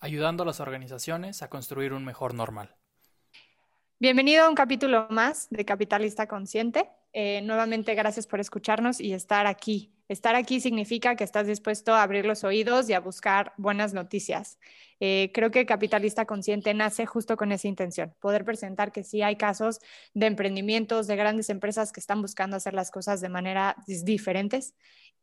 Ayudando a las organizaciones a construir un mejor normal. Bienvenido a un capítulo más de Capitalista Consciente. Eh, nuevamente, gracias por escucharnos y estar aquí. Estar aquí significa que estás dispuesto a abrir los oídos y a buscar buenas noticias. Eh, creo que Capitalista Consciente nace justo con esa intención, poder presentar que sí hay casos de emprendimientos, de grandes empresas que están buscando hacer las cosas de manera diferentes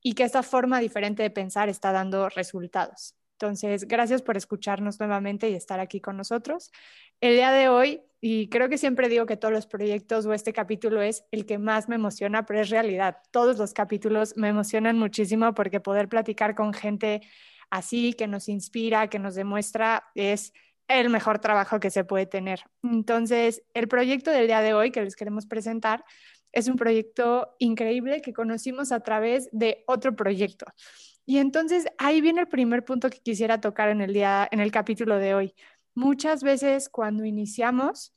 y que esta forma diferente de pensar está dando resultados. Entonces, gracias por escucharnos nuevamente y estar aquí con nosotros. El día de hoy, y creo que siempre digo que todos los proyectos o este capítulo es el que más me emociona, pero es realidad. Todos los capítulos me emocionan muchísimo porque poder platicar con gente así, que nos inspira, que nos demuestra, es el mejor trabajo que se puede tener. Entonces, el proyecto del día de hoy que les queremos presentar es un proyecto increíble que conocimos a través de otro proyecto. Y entonces ahí viene el primer punto que quisiera tocar en el día, en el capítulo de hoy. Muchas veces cuando iniciamos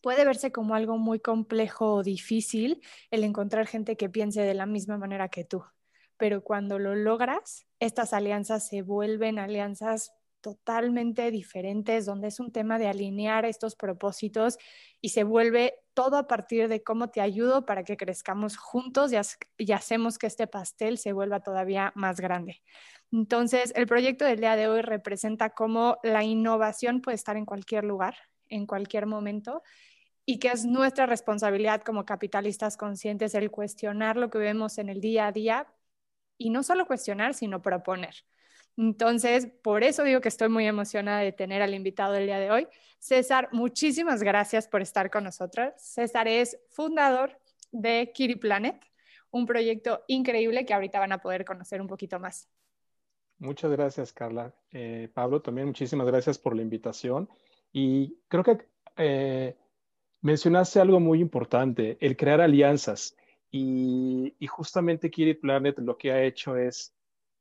puede verse como algo muy complejo o difícil el encontrar gente que piense de la misma manera que tú. Pero cuando lo logras, estas alianzas se vuelven alianzas totalmente diferentes, donde es un tema de alinear estos propósitos y se vuelve todo a partir de cómo te ayudo para que crezcamos juntos y, hacemos que este pastel se vuelva todavía más grande. Entonces, el proyecto del día de hoy representa cómo la innovación puede estar en cualquier lugar, en cualquier momento, y que es nuestra responsabilidad como capitalistas conscientes el cuestionar lo que vemos en el día a día y no solo cuestionar, sino proponer. Entonces, por eso digo que estoy muy emocionada de tener al invitado del día de hoy. César, muchísimas gracias por estar con nosotros. César es fundador de Kitty Planet, un proyecto increíble que ahorita van a poder conocer un poquito más. Muchas gracias, Carla. Eh, Pablo, también muchísimas gracias por la invitación. Y creo que eh, mencionaste algo muy importante, el crear alianzas. Y, y justamente Kitty Planet lo que ha hecho es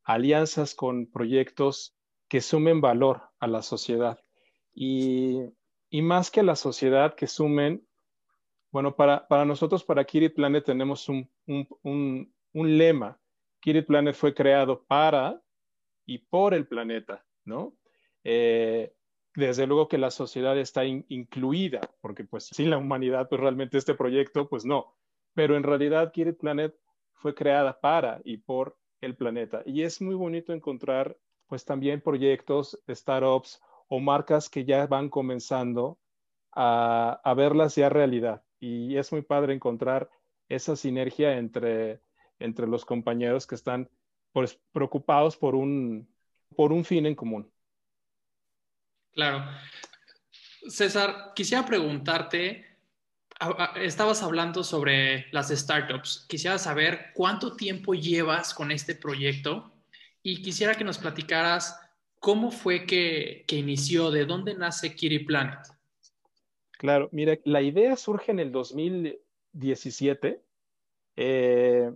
alianzas con proyectos que sumen valor a la sociedad. Y, y más que a la sociedad, que sumen, bueno, para, para nosotros, para Kitty Planet, tenemos un, un, un, un lema. Kitty Planet fue creado para y por el planeta, ¿no? Eh, desde luego que la sociedad está in, incluida, porque pues sin la humanidad, pues realmente este proyecto, pues no. Pero en realidad Kitty Planet fue creada para y por el planeta. Y es muy bonito encontrar pues también proyectos, startups o marcas que ya van comenzando a, a verlas ya realidad. Y es muy padre encontrar esa sinergia entre, entre los compañeros que están pues, preocupados por un, por un fin en común. Claro. César, quisiera preguntarte, estabas hablando sobre las startups. Quisiera saber cuánto tiempo llevas con este proyecto y quisiera que nos platicaras cómo fue que, inició, de dónde nace Kitty Planet. Claro, mira, la idea surge en el 2017. Eh,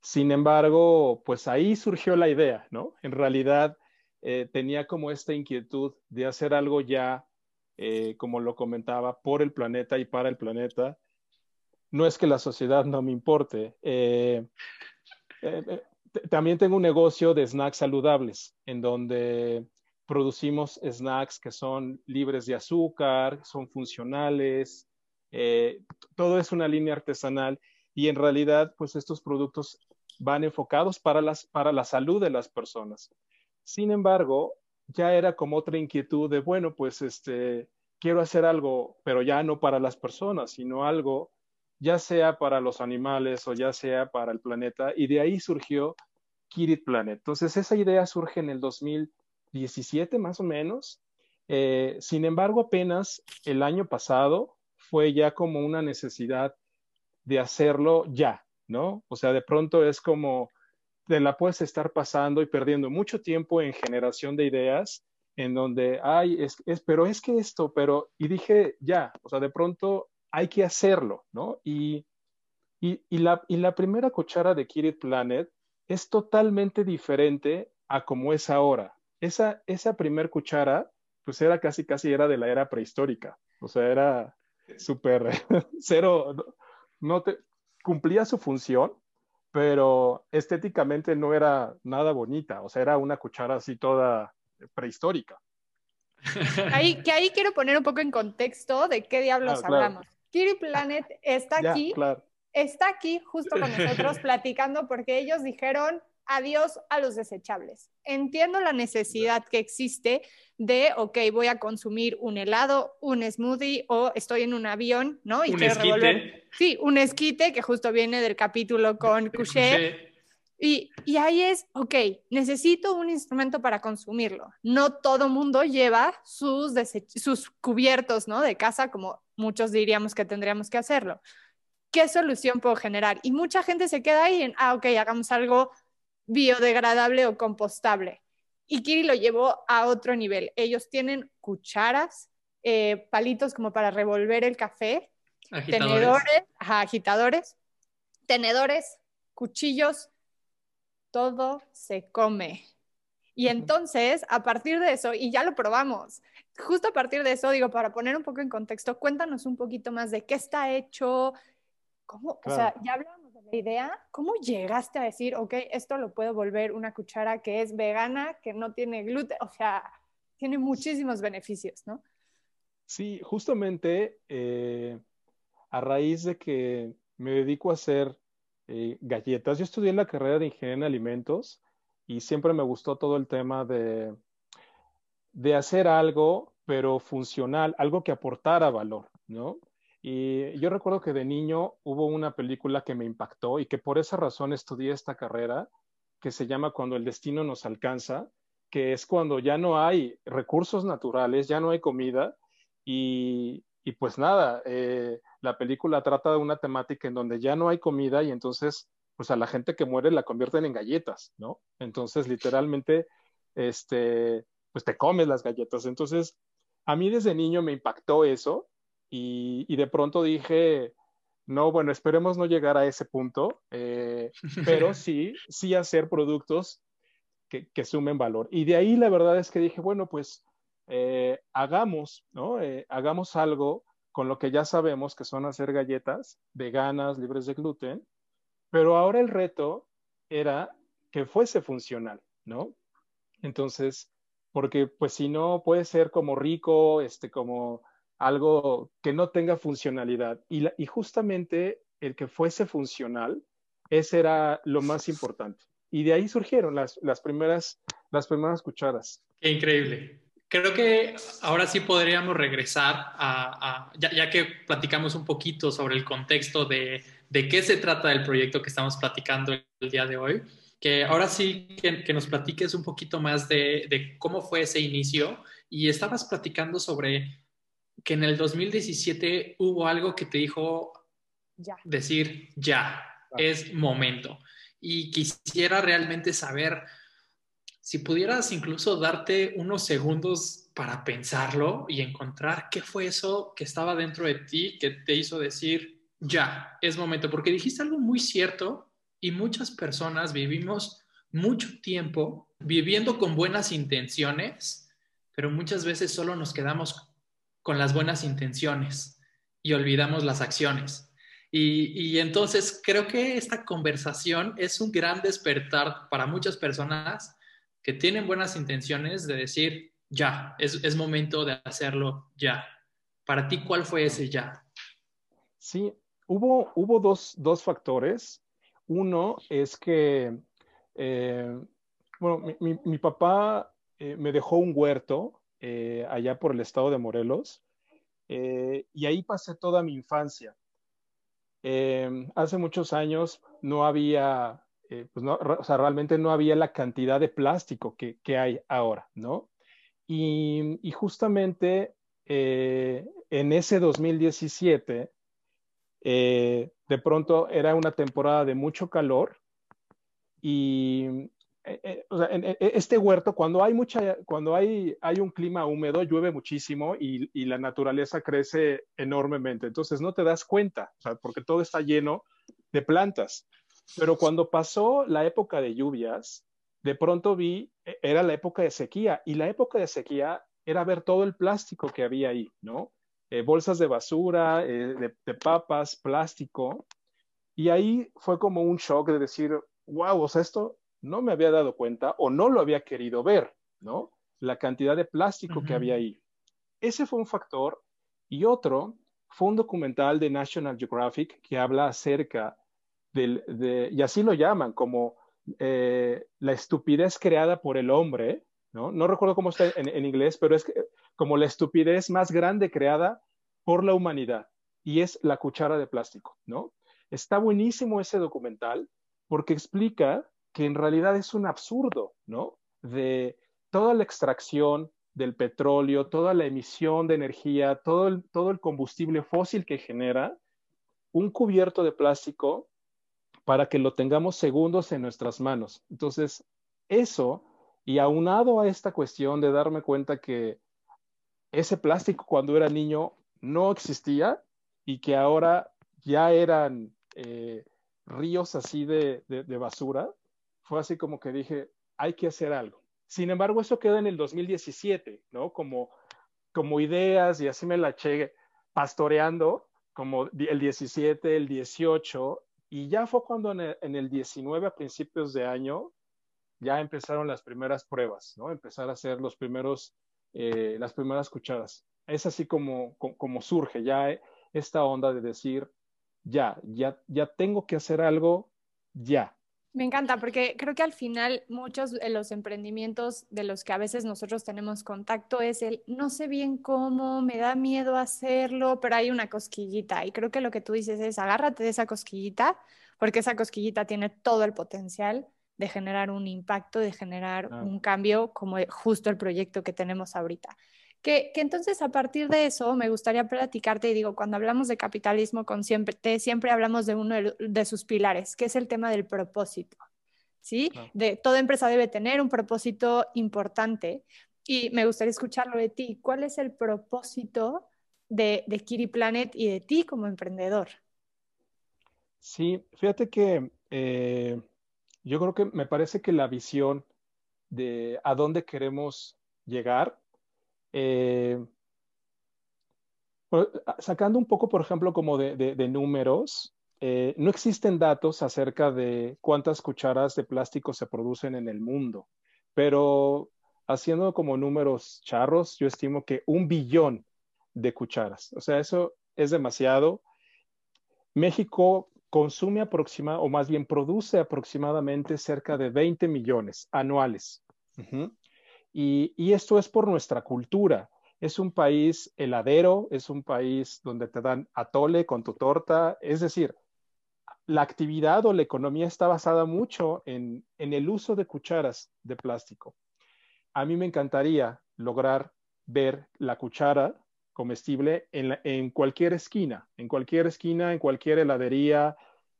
sin embargo, pues ahí surgió la idea, ¿no? En realidad eh, tenía como esta inquietud de hacer algo ya eh, como lo comentaba, por el planeta y para el planeta. No es que la sociedad no me importe. Eh, eh, también tengo un negocio de snacks saludables, en donde producimos snacks que son libres de azúcar, son funcionales, todo es una línea artesanal y en realidad, pues estos productos van enfocados para, las, para la salud de las personas. Sin embargo, ya era como otra inquietud de, bueno, pues este, quiero hacer algo, pero ya no para las personas, sino algo ya sea para los animales o ya sea para el planeta. Y de ahí surgió Kitty Planet. Entonces, esa idea surge en el 2017 más o menos. Eh, sin embargo, apenas el año pasado fue ya como una necesidad de hacerlo ya, ¿no? O sea, de pronto es como te la puedes estar pasando y perdiendo mucho tiempo en generación de ideas, en donde, ay, es, es, pero es que esto, pero, y dije, ya, o sea, de pronto hay que hacerlo, ¿no? Y, y, y, la, y la primera cuchara de Kirit Planet es totalmente diferente a como es ahora. Esa, esa primer cuchara, pues era casi, casi era de la era prehistórica. O sea, era súper cero, no te, cumplía su función, pero estéticamente no era nada bonita. O sea, era una cuchara así toda prehistórica. Ahí, que ahí quiero poner un poco en contexto de qué diablos hablamos. Kiri Planet está aquí, está aquí justo con nosotros platicando porque ellos dijeron adiós a los desechables. Entiendo la necesidad que existe de, ok, voy a consumir un helado, un smoothie o estoy en un avión, ¿no? Y un esquite. Sí, un esquite que justo viene del capítulo con Couché. Y, ahí es, ok, necesito un instrumento para consumirlo. No todo mundo lleva sus, sus cubiertos ¿no? de casa como muchos diríamos que tendríamos que hacerlo. ¿Qué solución puedo generar? Y mucha gente se queda ahí en, ah, ok, hagamos algo biodegradable o compostable. Y Kiri lo llevó a otro nivel. Ellos tienen cucharas, eh, palitos como para revolver el café, tenedores, agitadores, tenedores, cuchillos, todo se come. Y entonces, a partir de eso, y ya lo probamos, justo a partir de eso, digo, para poner un poco en contexto, cuéntanos un poquito más de qué está hecho, cómo, o sea, ya hablamos de la idea, ¿cómo llegaste a decir, ok, esto lo puedo volver una cuchara que es vegana, que no tiene gluten, o sea, tiene muchísimos beneficios, ¿no? Sí, justamente eh, a raíz de que me dedico a hacer eh, galletas. Yo estudié la carrera de ingeniería en alimentos y siempre me gustó todo el tema de, de hacer algo, pero funcional, algo que aportara valor, ¿no? Y yo recuerdo que de niño hubo una película que me impactó y que por esa razón estudié esta carrera, que se llama Cuando el destino nos alcanza, que es cuando ya no hay recursos naturales, ya no hay comida y, y pues nada, eh, la película trata de una temática en donde ya no hay comida y entonces, pues a la gente que muere la convierten en galletas, ¿no? Entonces, literalmente, este, pues te comes las galletas. Entonces, a mí desde niño me impactó eso y, y de pronto dije, no, bueno, esperemos no llegar a ese punto, eh, pero sí, sí hacer productos que, que, sumen valor. Y de ahí la verdad es que dije, bueno, pues eh, hagamos, ¿no? Eh, hagamos algo con lo que ya sabemos que son hacer galletas veganas, libres de gluten, pero ahora el reto era que fuese funcional, ¿no? Entonces, porque pues si no puede ser como rico, este, como algo que no tenga funcionalidad. Y, justamente el que fuese funcional, ese era lo más importante. Y de ahí surgieron las, primeras, las primeras cucharas. Qué increíble. Creo que ahora sí podríamos regresar a, ya, que platicamos un poquito sobre el contexto de, de, qué se trata del proyecto que estamos platicando el día de hoy, que ahora sí que, que nos platiques un poquito más de, de, cómo fue ese inicio y estabas platicando sobre que en el 2017 hubo algo que te dijo ya. decir ya, es momento. Y quisiera realmente saber si pudieras incluso darte unos segundos para pensarlo y encontrar qué fue eso que estaba dentro de ti que te hizo decir, ya, es momento, porque dijiste algo muy cierto y muchas personas vivimos mucho tiempo viviendo con buenas intenciones, pero muchas veces solo nos quedamos con las buenas intenciones y olvidamos las acciones. Y, y, entonces creo que esta conversación es un gran despertar para muchas personas que tienen buenas intenciones de decir, ya, es, momento de hacerlo ya. Para ti, ¿cuál fue ese ya? Sí, hubo, hubo dos, factores. Uno es que, eh, bueno, mi, papá eh, me dejó un huerto eh, allá por el estado de Morelos y ahí pasé toda mi infancia. hace muchos años no había eh, pues no, o sea, realmente no había la cantidad de plástico que, que hay ahora, ¿no? Y, y justamente eh, en ese 2017, eh, de pronto era una temporada de mucho calor y eh, en, este huerto, cuando hay mucha, cuando hay, hay un clima húmedo, llueve muchísimo y, la naturaleza crece enormemente. Entonces no te das cuenta, porque todo está lleno de plantas. Pero cuando pasó la época de lluvias, de pronto vi, e, era la época de sequía y la época de sequía era ver todo el plástico que había ahí, ¿no? Eh, bolsas de basura, eh, de, de, papas, plástico. Y ahí fue como un shock de decir, wow, o sea, esto no me había dado cuenta o no lo había querido ver, ¿no? La cantidad de plástico que había ahí. Ese fue un factor. Y otro fue un documental de National Geographic que habla acerca del, de, y así lo llaman, como eh, la estupidez creada por el hombre, ¿no? No recuerdo cómo está en, en inglés, pero es como la estupidez más grande creada por la humanidad, y es la cuchara de plástico, ¿no? Está buenísimo ese documental porque explica que en realidad es un absurdo, ¿no? De toda la extracción del petróleo, toda la emisión de energía, todo el, todo el combustible fósil que genera, un cubierto de plástico para que lo tengamos segundos en nuestras manos. Entonces, eso, y aunado a esta cuestión de darme cuenta que ese plástico cuando era niño no existía y que ahora ya eran eh, ríos así de, de, basura, fue así como que dije, hay que hacer algo. Sin embargo, eso queda en el 2017, ¿no? Como, como ideas y así me la eché pastoreando, como el 17, el 18, y ya fue cuando en el, en el 19, a principios de año, ya empezaron las primeras pruebas, ¿no? Empezar a hacer los primeros, eh, las primeras cucharas. Es así como, como, como surge ya esta onda de decir, ya, ya, ya tengo que hacer algo ya, me encanta porque creo que al final muchos de los emprendimientos de los que a veces nosotros tenemos contacto es el no sé bien cómo, me da miedo hacerlo, pero hay una cosquillita y creo que lo que tú dices es agárrate de esa cosquillita porque esa cosquillita tiene todo el potencial de generar un impacto, de generar un cambio como justo el proyecto que tenemos ahorita. Que, entonces a partir de eso me gustaría platicarte y digo, cuando hablamos de capitalismo consciente, siempre hablamos de uno de, sus pilares, que es el tema del propósito. ¿Sí? De toda empresa debe tener un propósito importante y me gustaría escucharlo de ti. ¿Cuál es el propósito de, de Kiri Planet y de ti como emprendedor? Sí, fíjate que eh, yo creo que me parece que la visión de a dónde queremos llegar eh, sacando un poco, por ejemplo, como de, números, eh, no existen datos acerca de cuántas cucharas de plástico se producen en el mundo, pero haciendo como números charros, yo estimo que un billón de cucharas. O sea, eso es demasiado. México consume aproximadamente, o más bien produce aproximadamente cerca de 20 millones anuales. Y, esto es por nuestra cultura. Es un país heladero, es un país donde te dan atole con tu torta. Es decir, la actividad o la economía está basada mucho en, el uso de cucharas de plástico. A mí me encantaría lograr ver la cuchara comestible en, cualquier esquina, en cualquier esquina, en cualquier heladería,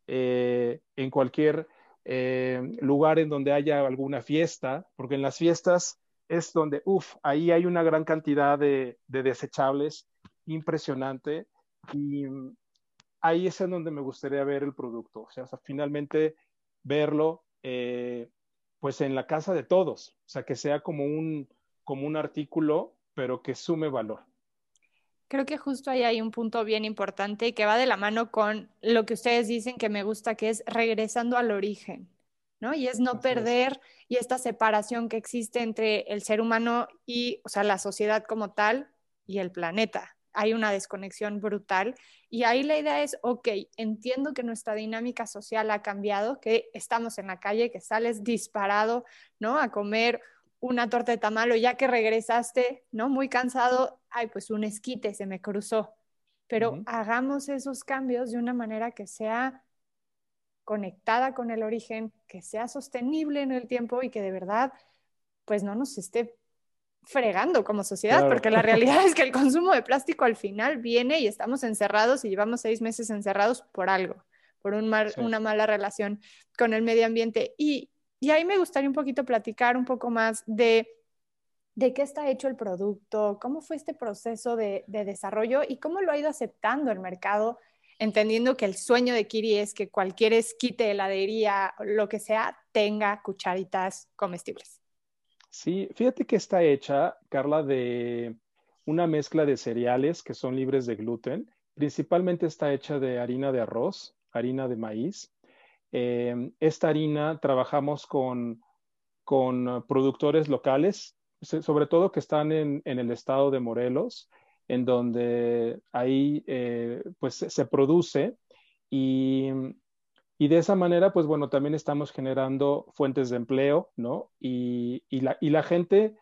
eh, en cualquier eh, lugar en donde haya alguna fiesta, porque en las fiestas es donde, uff, ahí hay una gran cantidad de, desechables impresionante y mm, ahí es en donde me gustaría ver el producto, o sea, finalmente verlo eh, pues en la casa de todos, o sea, que sea como un, como un artículo, pero que sume valor. Creo que justo ahí hay un punto bien importante que va de la mano con lo que ustedes dicen que me gusta, que es regresando al origen. ¿No? Y es no perder y esta separación que existe entre el ser humano y, o sea, la sociedad como tal y el planeta. Hay una desconexión brutal y ahí la idea es, ok, entiendo que nuestra dinámica social ha cambiado, que estamos en la calle, que sales disparado, ¿no? A comer una torta de tamal o ya que regresaste, ¿no? Muy cansado, ay, pues un esquite se me cruzó. Pero hagamos esos cambios de una manera que sea conectada con el origen, que sea sostenible en el tiempo y que de verdad pues no nos esté fregando como sociedad, porque la realidad es que el consumo de plástico al final viene y estamos encerrados y llevamos seis meses encerrados por algo, por un una mala relación con el medio ambiente. Y y ahí me gustaría un poquito platicar un poco más de, de qué está hecho el producto, cómo fue este proceso de, de desarrollo y cómo lo ha ido aceptando el mercado entendiendo que el sueño de Kiri es que cualquier esquite, heladería, lo que sea, tenga cucharitas comestibles. Sí, fíjate que está hecha, Carla, de una mezcla de cereales que son libres de gluten. Principalmente está hecha de harina de arroz, harina de maíz. Eh, esta harina trabajamos con, con productores locales, sobre todo que están en, en el estado de Morelos en donde ahí eh, pues se produce y, y, de esa manera pues bueno también estamos generando fuentes de empleo, ¿no? Y, y, la, y la gente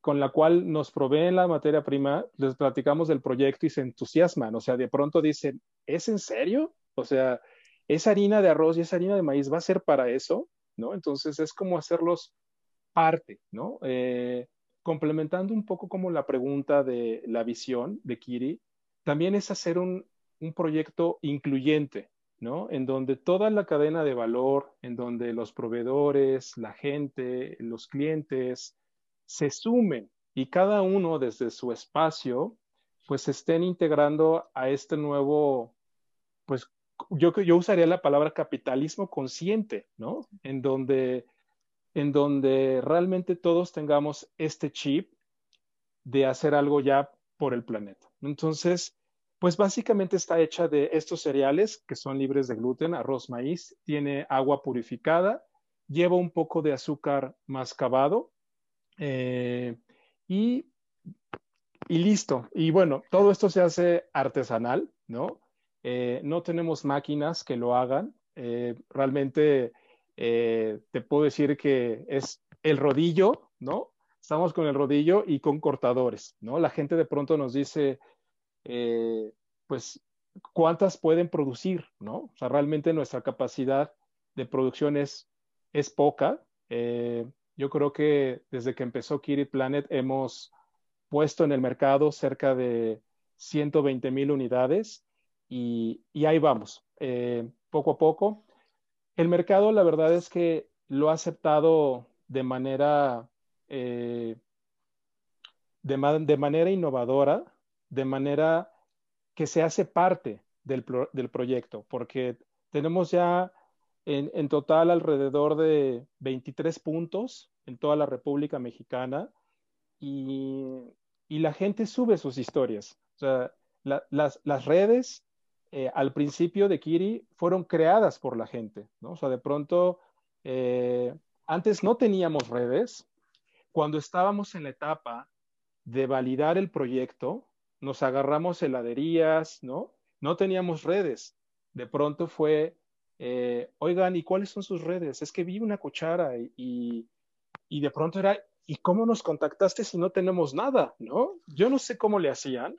con la cual nos proveen la materia prima, les platicamos del proyecto y se entusiasman, o sea, de pronto dicen, ¿es en serio? O sea, esa harina de arroz y esa harina de maíz va a ser para eso, ¿no? Entonces es como hacerlos parte, ¿no? Eh, complementando un poco como la pregunta de la visión de Kiri, también es hacer un, proyecto incluyente, ¿no? En donde toda la cadena de valor, en donde los proveedores, la gente, los clientes se sumen y cada uno desde su espacio, pues estén integrando a este nuevo, pues yo, yo usaría la palabra capitalismo consciente, ¿no? En donde en donde realmente todos tengamos este chip de hacer algo ya por el planeta. Entonces, pues básicamente está hecha de estos cereales que son libres de gluten, arroz, maíz, tiene agua purificada, lleva un poco de azúcar mascabado eh, y, y, listo. Y bueno, todo esto se hace artesanal, ¿no? Eh, no tenemos máquinas que lo hagan. Eh, realmente eh, te puedo decir que es el rodillo, ¿no? Estamos con el rodillo y con cortadores, ¿no? La gente de pronto nos dice, eh, pues, ¿cuántas pueden producir, ¿no? O sea, realmente nuestra capacidad de producción es, es poca. Eh, yo creo que desde que empezó Kiri Planet hemos puesto en el mercado cerca de 120 mil unidades y, y, ahí vamos, poco a poco. El mercado, la verdad es que lo ha aceptado de manera, eh, de, manera innovadora, de manera que se hace parte del, proyecto, porque tenemos ya en, total alrededor de 23 puntos en toda la República Mexicana y, la gente sube sus historias. O sea, las, las redes eh, al principio de Kiri fueron creadas por la gente, ¿no? O sea, de pronto, eh, antes no teníamos redes. Cuando estábamos en la etapa de validar el proyecto, nos agarramos heladerías, ¿no? No teníamos redes. De pronto fue, eh, oigan, ¿y cuáles son sus redes? Es que vi una cuchara y, y de pronto era, ¿y cómo nos contactaste si no tenemos nada? ¿No? Yo no sé cómo le hacían,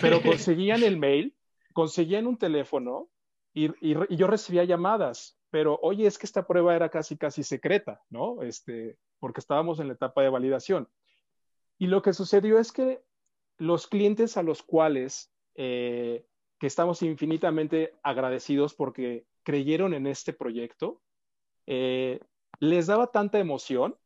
pero conseguían el mail conseguían un teléfono y, yo recibía llamadas, pero oye, es que esta prueba era casi, casi secreta, ¿no? Este, porque estábamos en la etapa de validación. Y lo que sucedió es que los clientes a los cuales, eh, que estamos infinitamente agradecidos porque creyeron en este proyecto, eh, les daba tanta emoción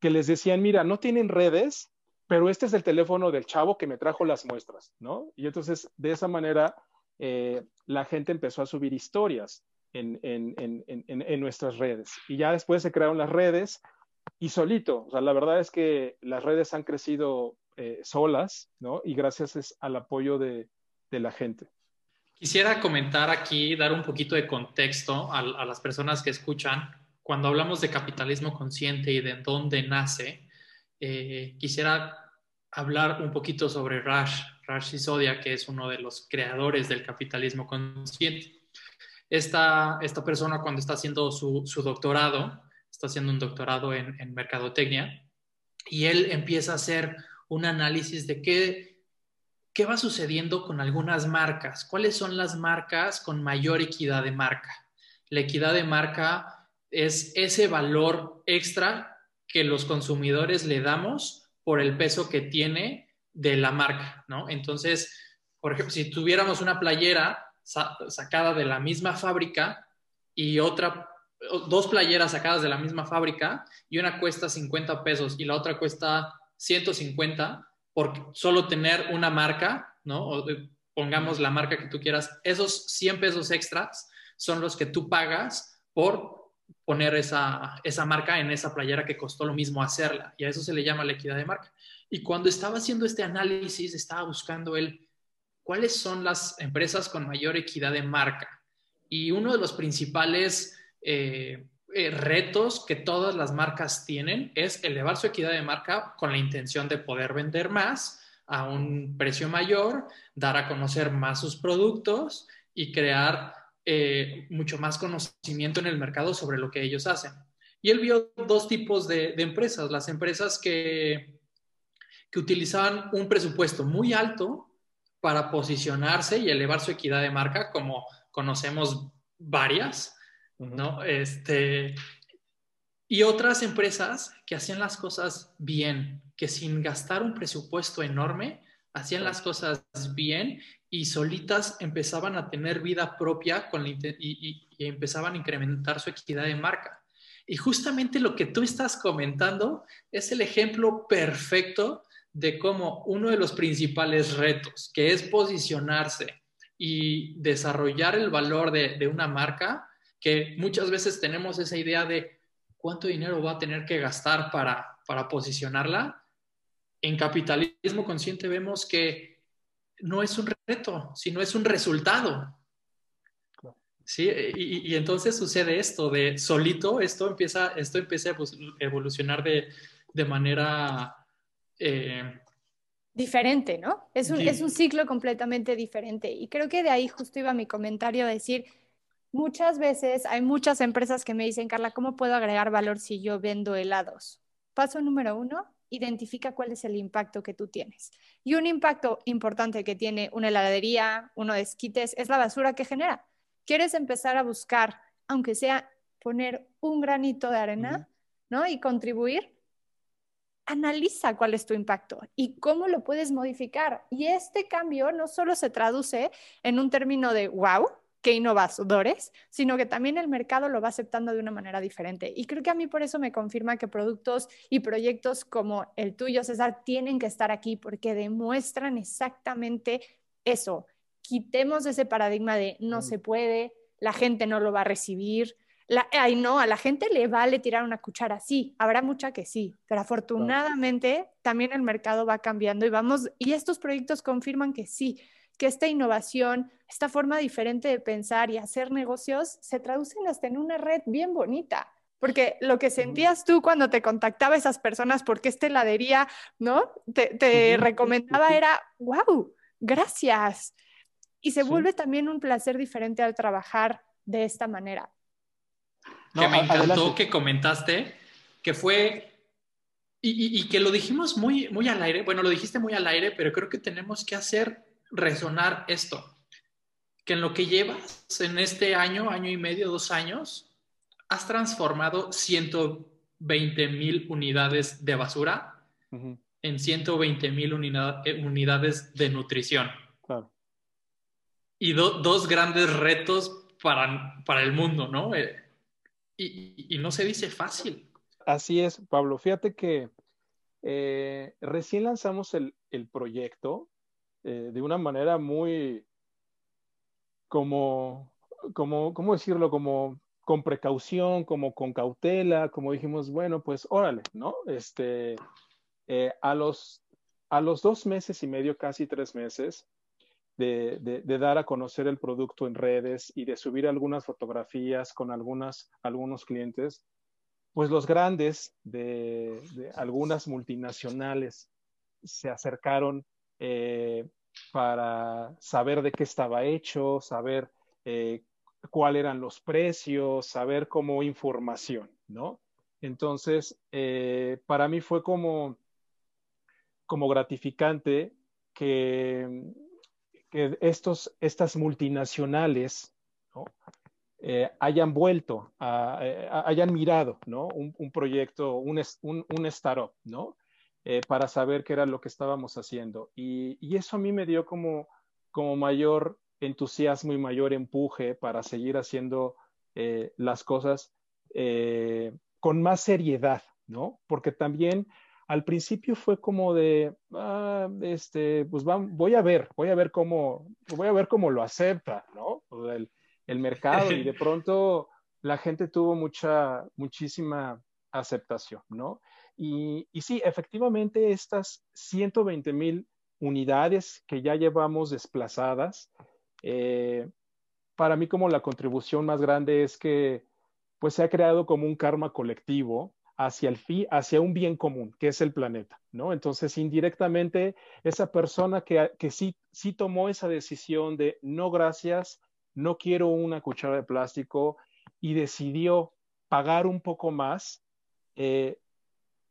que les decían, mira, no tienen redes, pero este es el teléfono del chavo que me trajo las muestras, ¿no? Y entonces, de esa manera, eh, la gente empezó a subir historias en, nuestras redes. Y ya después se crearon las redes y solito. O sea, la verdad es que las redes han crecido eh, solas, ¿no? Y gracias al apoyo de, la gente. Quisiera comentar aquí, dar un poquito de contexto a, las personas que escuchan. Cuando hablamos de capitalismo consciente y de dónde nace, eh, quisiera hablar un poquito sobre Rash, Rash Sisodia, que es uno de los creadores del capitalismo consciente. Esta, esta persona cuando está haciendo su, doctorado, está haciendo un doctorado en, mercadotecnia, y él empieza a hacer un análisis de qué, qué va sucediendo con algunas marcas, cuáles son las marcas con mayor equidad de marca. La equidad de marca es ese valor extra que los consumidores le damos por el peso que tiene de la marca, ¿no? Entonces, por ejemplo, si tuviéramos una playera sacada de la misma fábrica y otra dos playeras sacadas de la misma fábrica y una cuesta 50 pesos y la otra cuesta 150 por solo tener una marca, ¿no? O, pongamos la marca que tú quieras, esos 100 pesos extras son los que tú pagas por poner esa, esa marca en esa playera que costó lo mismo hacerla. Y a eso se le llama la equidad de marca. Y cuando estaba haciendo este análisis, estaba buscando él cuáles son las empresas con mayor equidad de marca. Y uno de los principales eh, eh, retos que todas las marcas tienen es elevar su equidad de marca con la intención de poder vender más a un precio mayor, dar a conocer más sus productos y crear eh, mucho más conocimiento en el mercado sobre lo que ellos hacen. Y él vio dos tipos de, empresas, las empresas que, que utilizaban un presupuesto muy alto para posicionarse y elevar su equidad de marca, como conocemos varias, ¿no? Este, y otras empresas que hacían las cosas bien, que sin gastar un presupuesto enorme, hacían las cosas bien y solitas empezaban a tener vida propia y, empezaban a incrementar su equidad de marca. Y justamente lo que tú estás comentando es el ejemplo perfecto de cómo uno de los principales retos, que es posicionarse y desarrollar el valor de, de una marca, que muchas veces tenemos esa idea de cuánto dinero va a tener que gastar para, para posicionarla, en capitalismo consciente vemos que no es un reto, sino es un resultado. Sí, y, entonces sucede esto de solito, esto empieza, esto empieza a evolucionar de, de manera eh, diferente, ¿no? Es un, es un ciclo completamente diferente. Y creo que de ahí justo iba mi comentario a decir, muchas veces hay muchas empresas que me dicen, Carla, ¿cómo puedo agregar valor si yo vendo helados? Paso número uno, identifica cuál es el impacto que tú tienes. Y un impacto importante que tiene una heladería, uno de esquites, es la basura que genera. ¿Quieres empezar a buscar, aunque sea poner un granito de arena, ¿no? Y contribuir? Analiza cuál es tu impacto y cómo lo puedes modificar. Y este cambio no solo se traduce en un término de wow, que innovadores, sino que también el mercado lo va aceptando de una manera diferente. Y creo que a mí por eso me confirma que productos y proyectos como el tuyo, César, tienen que estar aquí porque demuestran exactamente eso. Quitemos ese paradigma de no se puede, la gente no lo va a recibir. La, ay, no, a la gente le vale tirar una cuchara, sí, habrá mucha que sí, pero afortunadamente también el mercado va cambiando y vamos, y estos proyectos confirman que sí, que esta innovación, esta forma diferente de pensar y hacer negocios se traducen hasta en una red bien bonita. Porque lo que sentías tú cuando te contactaba esas personas, porque esta heladería, ¿no? Te, recomendaba era, wow, gracias. Y se vuelve también un placer diferente al trabajar de esta manera. que me encantó que comentaste que fue y, y, que lo dijimos muy, muy al aire, bueno, lo dijiste muy al aire, pero creo que tenemos que hacer resonar esto, que en lo que llevas en este año, año y medio, dos años, has transformado 120 mil unidades de basura en 120 mil eh, unidades de nutrición. Y dos grandes retos para, para el mundo, ¿no? Eh, y, no se dice fácil. Así es, Pablo. Fíjate que eh, recién lanzamos el, el proyecto eh, de una manera muy, como, como, ¿cómo decirlo? Como con precaución, como con cautela, como dijimos, bueno, pues órale, ¿no? Este, eh, a, los, a los dos meses y medio, casi tres meses, de, de, dar a conocer el producto en redes y de subir algunas fotografías con algunas, algunos clientes, pues los grandes de, de algunas multinacionales se acercaron eh, para saber de qué estaba hecho, saber eh, cuáles eran los precios, saber cómo información, ¿no? Entonces, eh, para mí fue como, como gratificante que, que estos, estas multinacionales eh, hayan vuelto, hayan mirado ¿no? un, un proyecto, un, un, un startup, ¿no? Eh, para saber qué era lo que estábamos haciendo. Y, eso a mí me dio como, como mayor entusiasmo y mayor empuje para seguir haciendo eh, las cosas eh, con más seriedad, ¿no? Porque también al principio fue como de, ah, este, pues voy a ver, voy a ver cómo, voy a ver cómo lo acepta, ¿no? El, el mercado y de pronto la gente tuvo mucha, muchísima aceptación, ¿no? Y, y sí, efectivamente, estas 120 mil unidades que ya llevamos desplazadas, eh, para mí como la contribución más grande es que pues se ha creado como un karma colectivo hacia el fin, hacia un bien común, que es el planeta, ¿no? Entonces, indirectamente, esa persona que, que sí, sí tomó esa decisión de no gracias, no quiero una cuchara de plástico y decidió pagar un poco más, eh,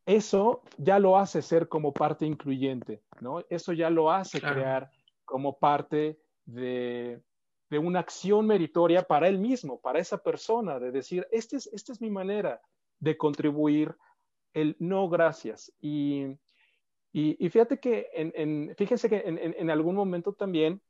eso ya lo hace ser como parte incluyente, ¿no? Eso ya lo hace crear como parte de, de, una acción meritoria para él mismo, para esa persona, de decir, esta es, esta es mi manera de contribuir el no gracias. Y, y, fíjate que, en, fíjense que en, en, algún momento también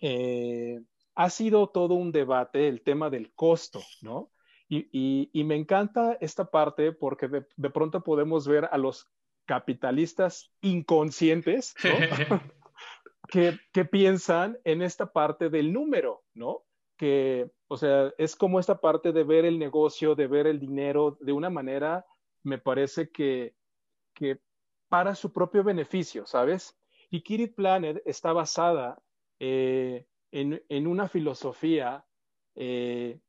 eh, ha sido todo un debate el tema del costo, ¿no? Y, y me encanta esta parte porque de, de, pronto podemos ver a los capitalistas inconscientes, ¿no? que, que piensan en esta parte del número, ¿no? que, o sea, es como esta parte de ver el negocio, de ver el dinero de una manera, me parece que, que para su propio beneficio, ¿sabes? Y Kirit Planet está basada eh, en, en, una filosofía eh,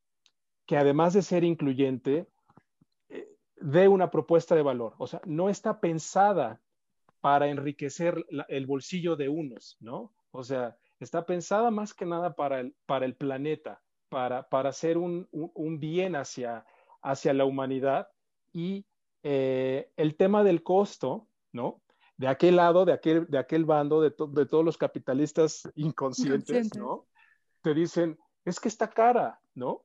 que además de ser incluyente, eh, dé una propuesta de valor. O sea, no está pensada para enriquecer la, el bolsillo de unos, ¿no? O sea, está pensada más que nada para el, para el planeta, para, para hacer un, un, un bien hacia, hacia la humanidad. Y eh, el tema del costo, ¿no? De aquel lado, de aquel, de aquel bando, de, to, de todos los capitalistas inconscientes, Inconsciente. ¿no? Te dicen, es que está cara, ¿no?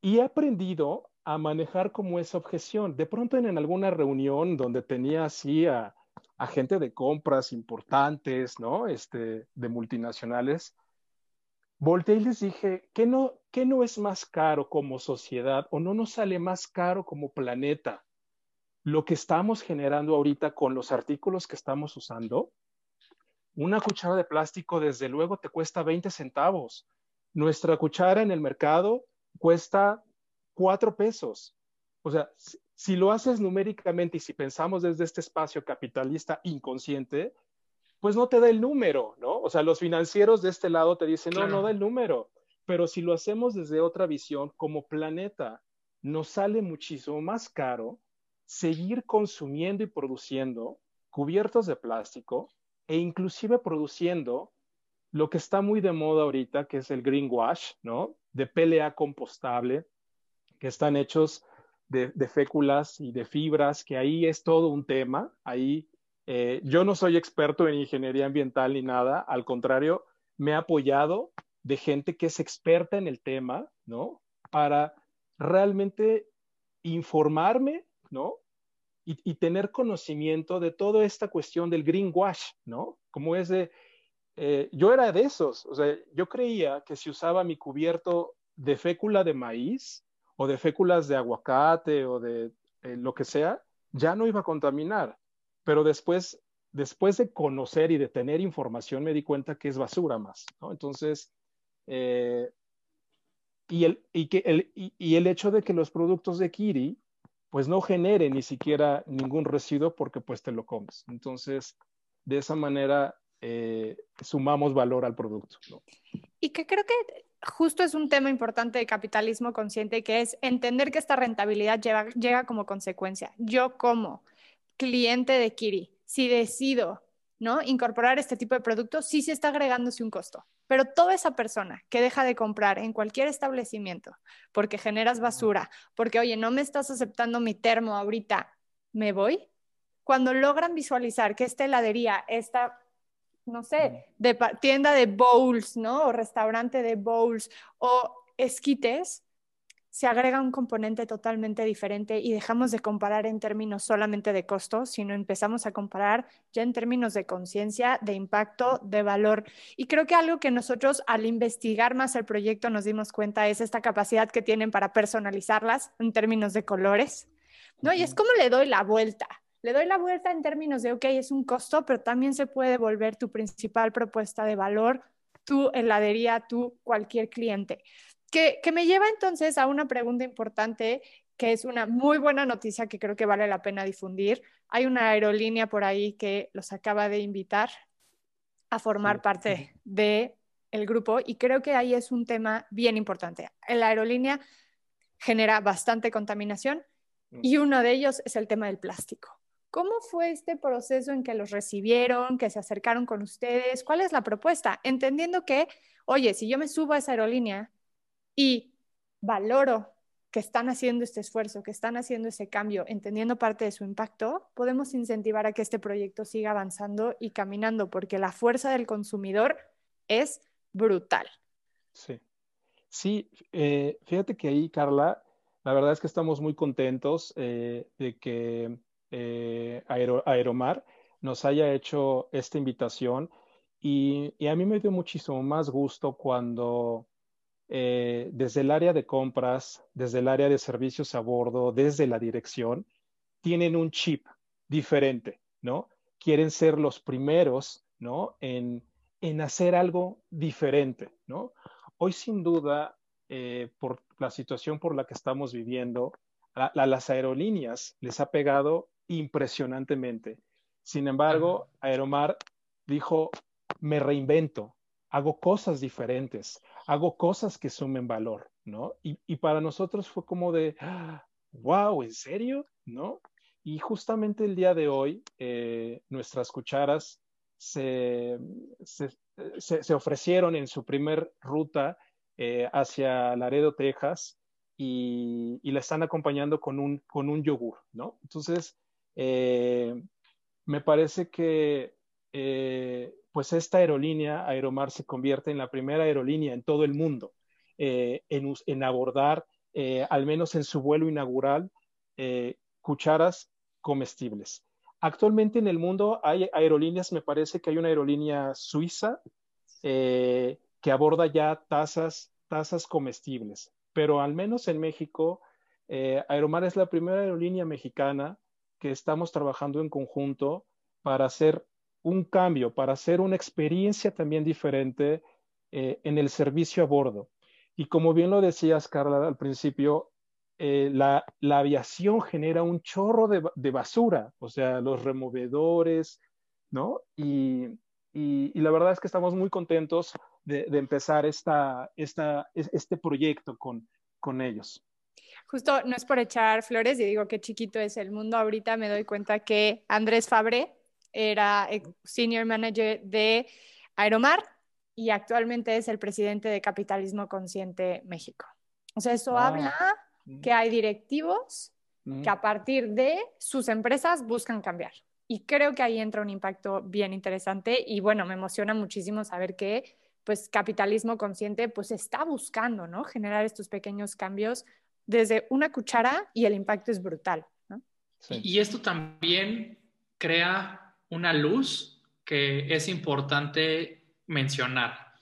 Y he aprendido a manejar como esa objeción. De pronto en, alguna reunión donde tenía así a, a gente de compras importantes, ¿no? Este, de multinacionales, volteé y les dije, ¿qué no, ¿qué no es más caro como sociedad o no nos sale más caro como planeta lo que estamos generando ahorita con los artículos que estamos usando? Una cuchara de plástico, desde luego, te cuesta 20 centavos. Nuestra cuchara en el mercado cuesta 4 pesos. O sea, si lo haces numéricamente y si pensamos desde este espacio capitalista inconsciente, pues no te da el número, ¿no? O sea, los financieros de este lado te dicen, claro. no, no da el número. Pero si lo hacemos desde otra visión, como planeta, nos sale muchísimo más caro seguir consumiendo y produciendo cubiertos de plástico e inclusive produciendo lo que está muy de moda ahorita, que es el greenwash, ¿no? De PLA compostable, que están hechos de, de, féculas y de fibras, que ahí es todo un tema. Ahí eh, yo no soy experto en ingeniería ambiental ni nada, al contrario, me he apoyado de gente que es experta en el tema, ¿no? Para realmente informarme, ¿no? Y, y tener conocimiento de toda esta cuestión del greenwash, ¿no? Como es de, eh, yo era de esos, o sea, yo creía que si usaba mi cubierto de fécula de maíz, o de féculas de aguacate o de eh, lo que sea, ya no iba a contaminar. Pero después, después de conocer y de tener información, me di cuenta que es basura más. Entonces, eh, y, el, y, que el, y, el hecho de que los productos de Kiri, pues no generen ni siquiera ningún residuo porque pues te lo comes. Entonces, de esa manera eh, sumamos valor al producto. ¿no? Y que creo que justo es un tema importante de capitalismo consciente, que es entender que esta rentabilidad lleva, llega como consecuencia. Yo como cliente de Kiri, si decido ¿no? incorporar este tipo de productos, sí se está agregándose un costo. Pero toda esa persona que deja de comprar en cualquier establecimiento porque generas basura, porque, oye, no me estás aceptando mi termo ahorita, ¿me voy? Cuando logran visualizar que esta heladería, esta no sé, de tienda de bowls, ¿no? O restaurante de bowls o esquites, se agrega un componente totalmente diferente y dejamos de comparar en términos solamente de costo, sino empezamos a comparar ya en términos de conciencia, de impacto, de valor. Y creo que algo que nosotros al investigar más el proyecto nos dimos cuenta es esta capacidad que tienen para personalizarlas en términos de colores, ¿no? Y es como le doy la vuelta. Le doy la vuelta en términos de, ok, es un costo, pero también se puede volver tu principal propuesta de valor, tu heladería, tu cualquier cliente. Que, me lleva entonces a una pregunta importante, que es una muy buena noticia que creo que vale la pena difundir. Hay una aerolínea por ahí que los acaba de invitar a formar parte del el grupo y creo que ahí es un tema bien importante. La aerolínea genera bastante contaminación mm. y uno de ellos es el tema del plástico. ¿Cómo fue este proceso en que los recibieron, que se acercaron con ustedes? ¿Cuál es la propuesta? Entendiendo que, oye, si yo me subo a esa aerolínea y valoro que están haciendo este esfuerzo, que están haciendo ese cambio, entendiendo parte de su impacto, podemos incentivar a que este proyecto siga avanzando y caminando, porque la fuerza del consumidor es brutal. Sí, sí, eh, fíjate que ahí, Carla, la verdad es que estamos muy contentos eh, de que eh, Aeromar nos haya hecho esta invitación y, a mí me dio muchísimo más gusto cuando eh, desde el área de compras, desde el área de servicios a bordo, desde la dirección, tienen un chip diferente, ¿no? Quieren ser los primeros, ¿no? En, hacer algo diferente, ¿no? Hoy sin duda, eh, por la situación por la que estamos viviendo, a, las aerolíneas les ha pegado impresionantemente. Sin embargo, Aeromar dijo, me reinvento, hago cosas diferentes, hago cosas que sumen valor, ¿no? Y, para nosotros fue como de, wow, ¿en serio? ¿No? Y justamente el día de hoy, eh, nuestras cucharas se, se, ofrecieron en su primer ruta eh, hacia Laredo, Texas, y, y, la están acompañando con un, con un yogur, ¿no? Entonces, eh, me parece que pues esta aerolínea, Aeromar, se convierte en la primera aerolínea en todo el mundo eh, en, abordar, eh, al menos en su vuelo inaugural, eh, cucharas comestibles. Actualmente en el mundo hay aerolíneas, me parece que hay una aerolínea suiza que aborda ya tazas, tazas comestibles, pero al menos en México, Aeromar es la primera aerolínea mexicana que estamos trabajando en conjunto para hacer un cambio, para hacer una experiencia también diferente eh, en el servicio a bordo. Y como bien lo decías, Carla, al principio, eh, la, aviación genera un chorro de, basura, o sea, los removedores, ¿no? Y, la verdad es que estamos muy contentos de, empezar este proyecto con ellos. Justo no es por echar flores y digo que chiquito es el mundo. Ahorita me doy cuenta que Andrés Fabre era senior manager de Aeromar y actualmente es el presidente de Capitalismo Consciente México. O sea, eso habla mm. que hay directivos mm. que a partir de sus empresas buscan cambiar. Y creo que ahí entra un impacto bien interesante y bueno, me emociona muchísimo saber que pues capitalismo consciente pues está buscando, ¿no? Generar estos pequeños cambios desde una cuchara y el impacto es brutal, ¿no? Y esto también crea una luz que es importante mencionar.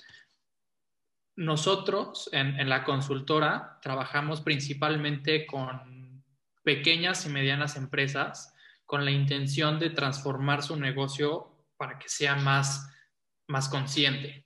Nosotros en, la consultora trabajamos principalmente con pequeñas y medianas empresas con la intención de transformar su negocio para que sea más, más consciente.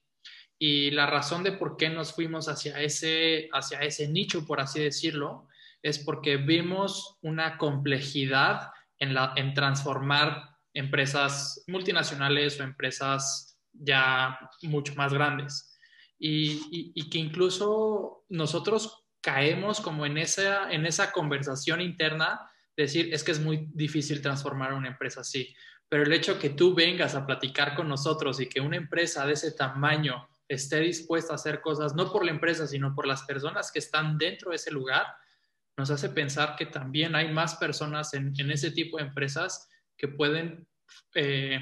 Y la razón de por qué nos fuimos hacia ese, hacia ese nicho, por así decirlo, es porque vimos una complejidad en, la, en transformar empresas multinacionales o empresas ya mucho más grandes. Y, que incluso nosotros caemos como en esa, en esa conversación interna, decir, es que es muy difícil transformar una empresa así. Pero el hecho que tú vengas a platicar con nosotros y que una empresa de ese tamaño esté dispuesta a hacer cosas, no por la empresa, sino por las personas que están dentro de ese lugar, nos hace pensar que también hay más personas en, en ese tipo de empresas que pueden eh,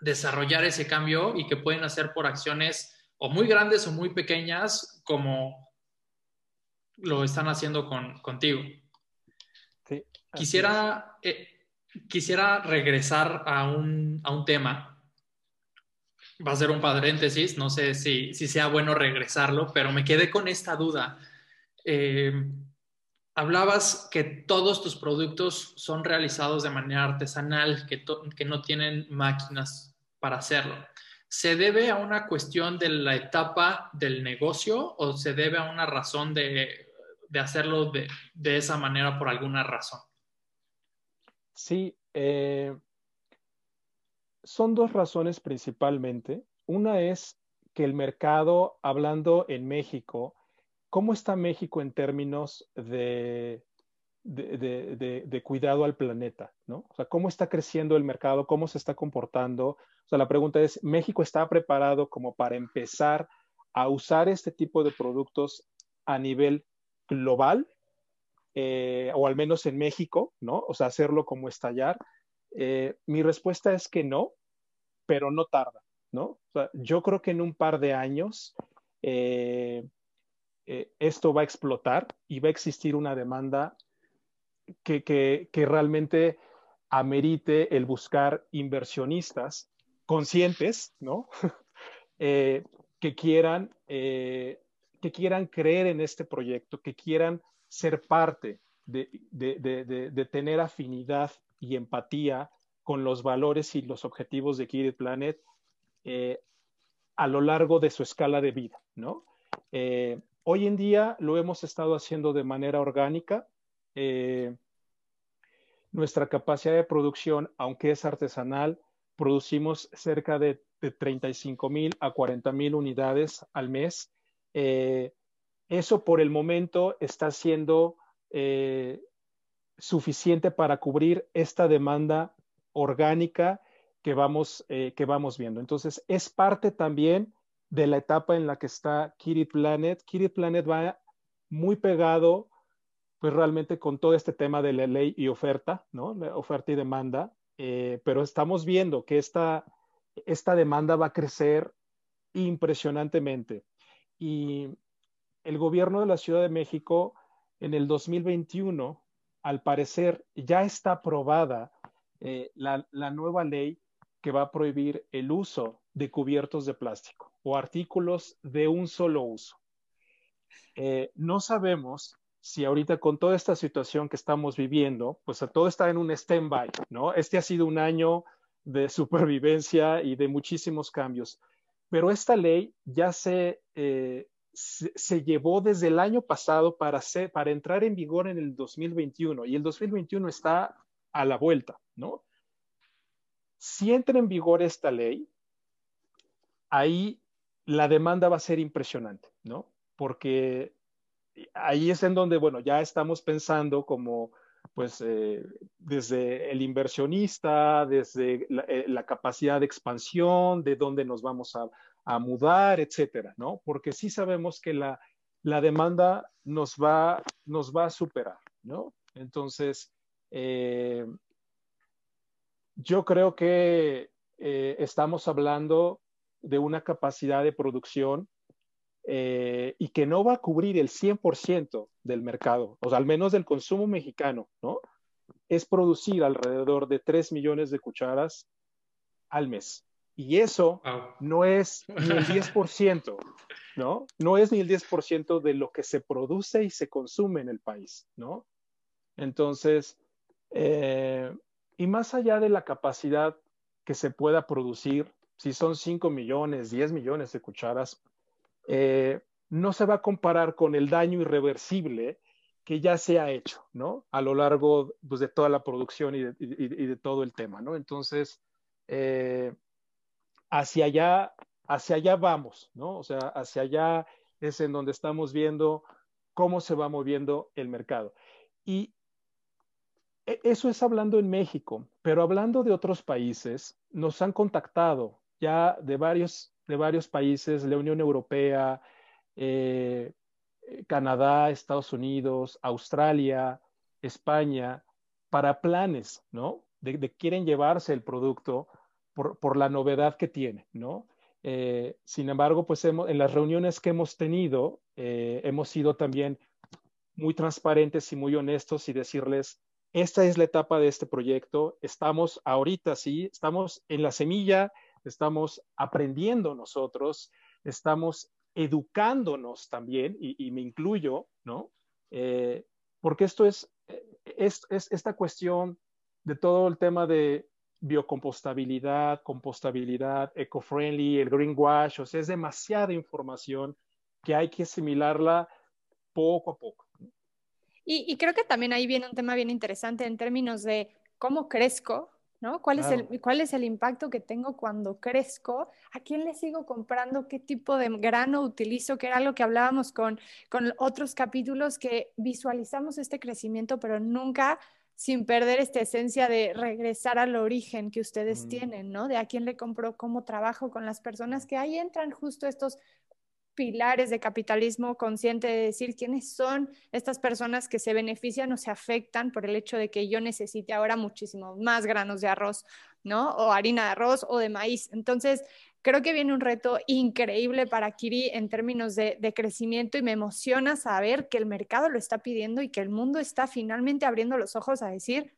desarrollar ese cambio y que pueden hacer por acciones o muy grandes o muy pequeñas, como lo están haciendo con, contigo. quisiera, eh, quisiera regresar a un, a un, tema. Va a ser un paréntesis, no sé si, sea bueno regresarlo, pero me quedé con esta duda. Eh, hablabas que todos tus productos son realizados de manera artesanal, que, que no tienen máquinas para hacerlo. ¿Se debe a una cuestión de la etapa del negocio o se debe a una razón de, hacerlo de, esa manera por alguna razón? Sí, eh, son dos razones principalmente. Una es que el mercado, hablando en México, ¿cómo está México en términos de, cuidado al planeta? ¿no? O sea, ¿cómo está creciendo el mercado? ¿Cómo se está comportando? O sea, la pregunta es, ¿México está preparado como para empezar a usar este tipo de productos a nivel global? Eh, o al menos en México, ¿no? O sea, hacerlo como estallar. Eh, mi respuesta es que no, pero no tarda, ¿no? Yo creo que en un par de años eh, esto va a explotar y va a existir una demanda que, que, que realmente amerite el buscar inversionistas conscientes, ¿no? Eh, que, quieran, eh, que quieran creer en este proyecto, que quieran ser parte de, tener afinidad y empatía con los valores y los objetivos de Kirit Planet eh, a lo largo de su escala de vida, ¿no? hoy en día lo hemos estado haciendo de manera orgánica. nuestra capacidad de producción, aunque es artesanal, producimos cerca de, 35 mil a 40 mil unidades al mes. Eh, eso por el momento está siendo eh, suficiente para cubrir esta demanda orgánica que vamos, eh, que vamos viendo. Entonces, es parte también de la etapa en la que está Kitty Planet. Kitty Planet va muy pegado, pues realmente con todo este tema de la ley y oferta, ¿no? oferta y demanda. Eh, pero estamos viendo que esta, esta demanda va a crecer impresionantemente. Y el gobierno de la Ciudad de México en el 2021, al parecer, ya está aprobada eh, la, nueva ley que va a prohibir el uso de cubiertos de plástico o artículos de un solo uso. Eh, no sabemos si ahorita con toda esta situación que estamos viviendo, pues todo está en un stand-by, ¿no? Este ha sido un año de supervivencia y de muchísimos cambios, pero esta ley ya se, eh, se, llevó desde el año pasado para, para entrar en vigor en el 2021 y el 2021 está a la vuelta, ¿no? Si entra en vigor esta ley, ahí la demanda va a ser impresionante, ¿no? Porque ahí es en donde, bueno, ya estamos pensando como, pues, eh, desde el inversionista, desde eh, la, capacidad de expansión, de dónde nos vamos a, mudar, etcétera, ¿no? Porque sí sabemos que la, demanda nos va, nos va a superar, ¿no? Entonces, eh, yo creo que estamos hablando de una capacidad de producción eh, y que no va a cubrir el 100% del mercado, o sea, al menos del consumo mexicano, ¿no? Es producir alrededor de 3 millones de cucharas al mes. Y eso no es ni el 10%, ¿no? No es ni el 10% de lo que se produce y se consume en el país, ¿no? Entonces, eh, y más allá de la capacidad que se pueda producir, si son 5 millones, 10 millones de cucharas, eh, no se va a comparar con el daño irreversible que ya se ha hecho, ¿no? A lo largo pues, de toda la producción y de, todo el tema, ¿no? Entonces, eh, hacia allá, hacia allá vamos, ¿no? O sea, hacia allá es en donde estamos viendo cómo se va moviendo el mercado. Y e, eso es hablando en México, pero hablando de otros países, nos han contactado ya de varios de varios países, la Unión Europea, eh, Canadá, Estados Unidos, Australia, España, para planes, ¿no? De, quieren llevarse el producto por, la novedad que tiene, ¿no? Eh, sin embargo, pues en las reuniones que hemos tenido, eh, hemos sido también muy transparentes y muy honestos y decirles, esta es la etapa de este proyecto, estamos ahorita, sí, estamos en la semilla, estamos aprendiendo nosotros, estamos educándonos también, y, me incluyo, ¿no? Eh, porque esto es, es, es, esta cuestión de todo el tema de biocompostabilidad, compostabilidad, eco-friendly, el greenwash, o sea, es demasiada información que hay que asimilarla poco a poco. Y, creo que también ahí viene un tema bien interesante en términos de cómo crezco, ¿no? ¿Cuál, es el, ¿Cuál es el impacto que tengo cuando crezco? ¿A quién le sigo comprando? ¿Qué tipo de grano utilizo? Que era algo que hablábamos con, con otros capítulos, que visualizamos este crecimiento, pero nunca sin perder esta esencia de regresar al origen que ustedes mm. tienen, ¿no? De a quién le compro, cómo trabajo con las personas, que ahí entran justo estos pilares de capitalismo consciente de decir quiénes son estas personas que se benefician o se afectan por el hecho de que yo necesite ahora muchísimo más granos de arroz, ¿no? O harina de arroz o de maíz. Entonces, creo que viene un reto increíble para Kiri en términos de, crecimiento y me emociona saber que el mercado lo está pidiendo y que el mundo está finalmente abriendo los ojos a decir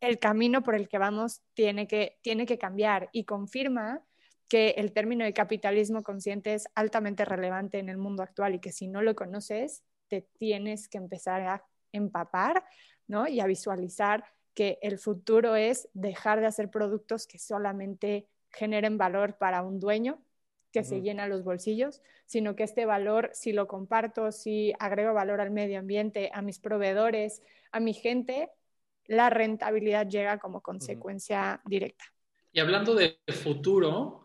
el camino por el que vamos tiene que, tiene que cambiar y confirma que el término de capitalismo consciente es altamente relevante en el mundo actual y que si no lo conoces, te tienes que empezar a empapar ¿no? y a visualizar que el futuro es dejar de hacer productos que solamente generen valor para un dueño que se llena los bolsillos, sino que este valor, si lo comparto, si agrego valor al medio ambiente, a mis proveedores, a mi gente, la rentabilidad llega como consecuencia directa. Y hablando de futuro,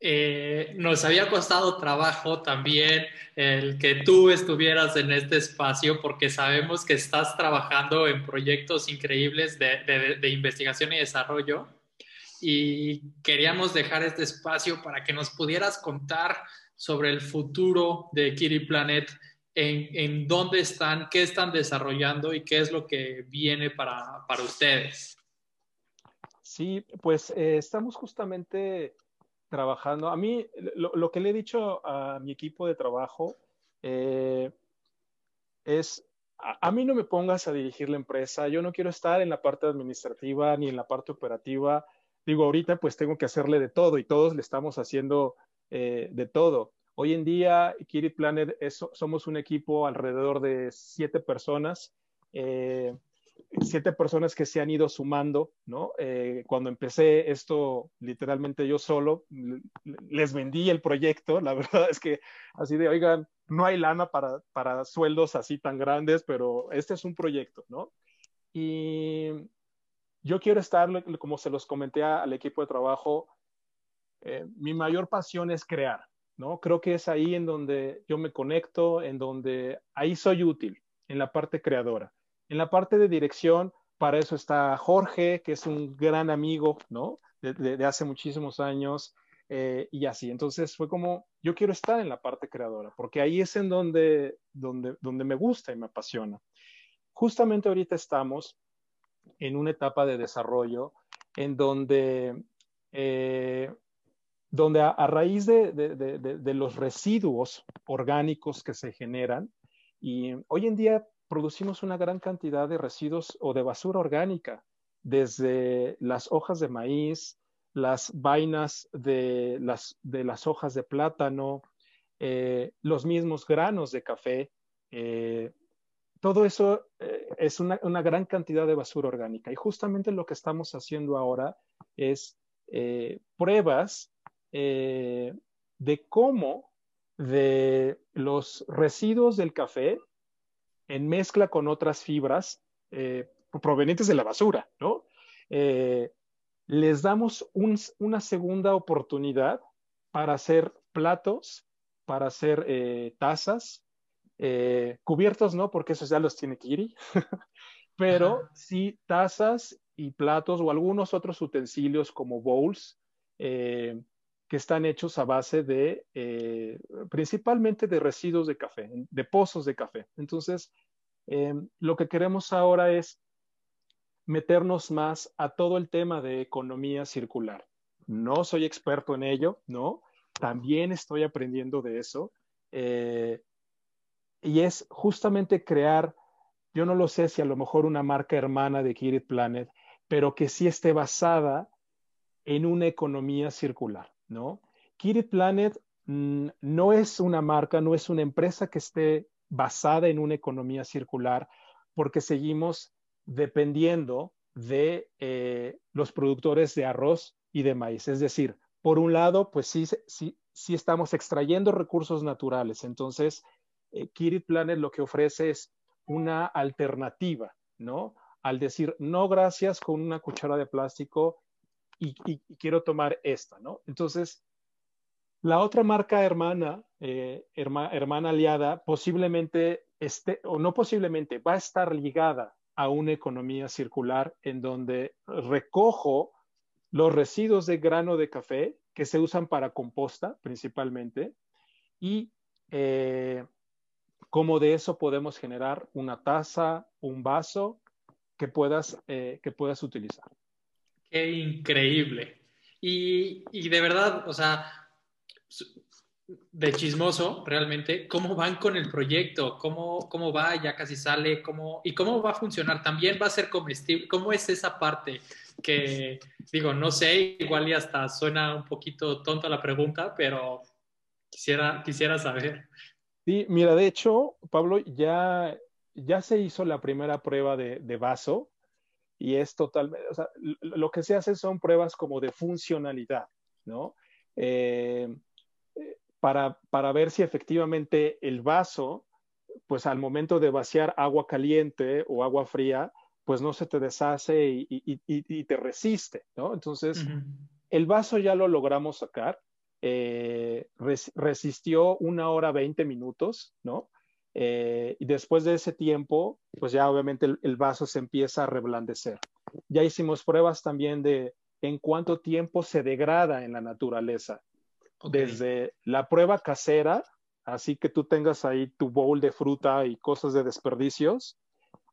eh, nos había costado trabajo también el que tú estuvieras en este espacio porque sabemos que estás trabajando en proyectos increíbles de investigación y desarrollo y queríamos dejar este espacio para que nos pudieras contar sobre el futuro de Kiri Planet, en, dónde están, qué están desarrollando y qué es lo que viene para, ustedes. Sí, pues eh, estamos justamente trabajando. A mí, lo, que le he dicho a mi equipo de trabajo eh, es, a, mí no me pongas a dirigir la empresa, yo no quiero estar en la parte administrativa ni en la parte operativa digo, ahorita pues tengo que hacerle de todo y todos le estamos haciendo eh, de todo. Hoy en día, Kiri Planet somos un equipo alrededor de siete personas, eh, siete personas que se han ido sumando, ¿no? Eh, cuando empecé esto, literalmente yo solo, les vendí el proyecto, la verdad es que así de, oigan, no hay lana para, para sueldos así tan grandes, pero este es un proyecto, ¿no? Y yo quiero estar, como se los comenté al equipo de trabajo, eh, mi mayor pasión es crear, ¿no? Creo que es ahí en donde yo me conecto, en donde ahí soy útil, en la parte creadora. En la parte de dirección, para eso está Jorge, que es un gran amigo, ¿no? De, hace muchísimos años eh, y así. Entonces fue como, yo quiero estar en la parte creadora, porque ahí es en donde, donde, donde me gusta y me apasiona. Justamente ahorita estamos en una etapa de desarrollo en donde, eh, donde a, raíz de, los residuos orgánicos que se generan, y hoy en día producimos una gran cantidad de residuos o de basura orgánica, desde las hojas de maíz, las vainas de las, de las hojas de plátano, eh, los mismos granos de café, eh, todo eso eh, es una, gran cantidad de basura orgánica. Y justamente lo que estamos haciendo ahora es eh, pruebas eh, de cómo de los residuos del café en mezcla con otras fibras provenientes de la basura, ¿no? les damos una segunda oportunidad para hacer platos, para hacer tazas, eh, cubiertos no, porque esos ya los tiene Kiri, pero sí tazas y platos o algunos otros utensilios como bowls eh, que están hechos a base de eh, principalmente de residuos de café, de pozos de café. Entonces, lo que queremos ahora es meternos más a todo el tema de economía circular. No soy experto en ello, ¿no? También estoy aprendiendo de eso. Y es justamente crear, yo no lo sé si a lo mejor una marca hermana de Kirit Planet, pero que sí esté basada en una economía circular, ¿no? Kirit Planet mm, no es una marca, no es una empresa que esté basada en una economía circular, porque seguimos dependiendo de eh, los productores de arroz y de maíz. Es decir, por un lado, pues sí, sí, sí estamos extrayendo recursos naturales. Entonces, eh, Kirit Planet lo que ofrece es una alternativa, ¿no? Al decir, no, gracias con una cuchara de plástico y, quiero tomar esta, ¿no? Entonces, la otra marca hermana, eh, hermana aliada, posiblemente esté, o no posiblemente, va a estar ligada a una economía circular en donde recojo los residuos de grano de café que se usan para composta principalmente y eh, cómo de eso podemos generar una taza, un vaso que puedas, eh, que puedas utilizar. Qué increíble. Y, y, de verdad, o sea, de chismoso realmente, ¿cómo van con el proyecto? ¿Cómo, cómo va? Ya casi sale. ¿Cómo, ¿Y cómo va a funcionar? ¿También va a ser comestible? ¿Cómo es esa parte? Que digo, no sé, igual y hasta suena un poquito tonta la pregunta, pero quisiera, quisiera saber. Sí, mira, de hecho, Pablo, ya, ya se hizo la primera prueba de, de vaso y es totalmente, o sea, lo que se hace son pruebas como de funcionalidad, ¿no? Eh, para, para, ver si efectivamente el vaso, pues al momento de vaciar agua caliente o agua fría, pues no se te deshace y, y, y, te resiste, ¿no? Entonces, el vaso ya lo logramos sacar, eh, resistió una hora veinte minutos, ¿no? Eh, y después de ese tiempo, pues ya obviamente el, vaso se empieza a reblandecer. Ya hicimos pruebas también de en cuánto tiempo se degrada en la naturaleza. Desde la prueba casera, así que tú tengas ahí tu bowl de fruta y cosas de desperdicios,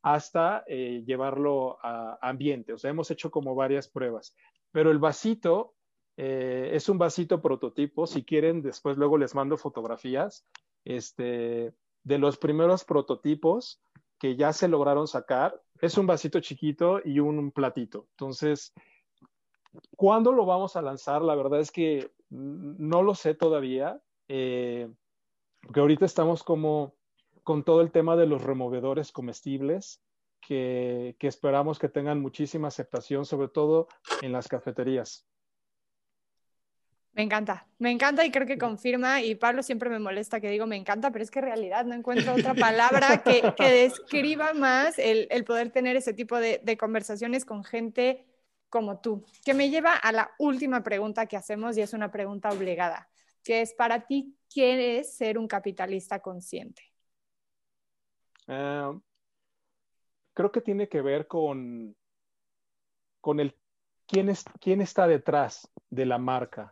hasta eh, llevarlo a ambiente. O sea, hemos hecho como varias pruebas. Pero el vasito eh, es un vasito prototipo. Si quieren, después luego les mando fotografías. Este, de los primeros prototipos que ya se lograron sacar, es un vasito chiquito y un platito. Entonces, ¿cuándo lo vamos a lanzar? La verdad es que no lo sé todavía, eh, porque ahorita estamos como con todo el tema de los removedores comestibles, que, que esperamos que tengan muchísima aceptación, sobre todo en las cafeterías. Me encanta, me encanta y creo que confirma, y Pablo siempre me molesta que digo me encanta, pero es que en realidad no encuentro otra palabra que, describa más el, poder tener ese tipo de, conversaciones con gente como tú, que me lleva a la última pregunta que hacemos y es una pregunta obligada, que es para ti, ¿qué es ser un capitalista consciente? Ah, creo que tiene que ver con, con el quién, es, quién está detrás de la marca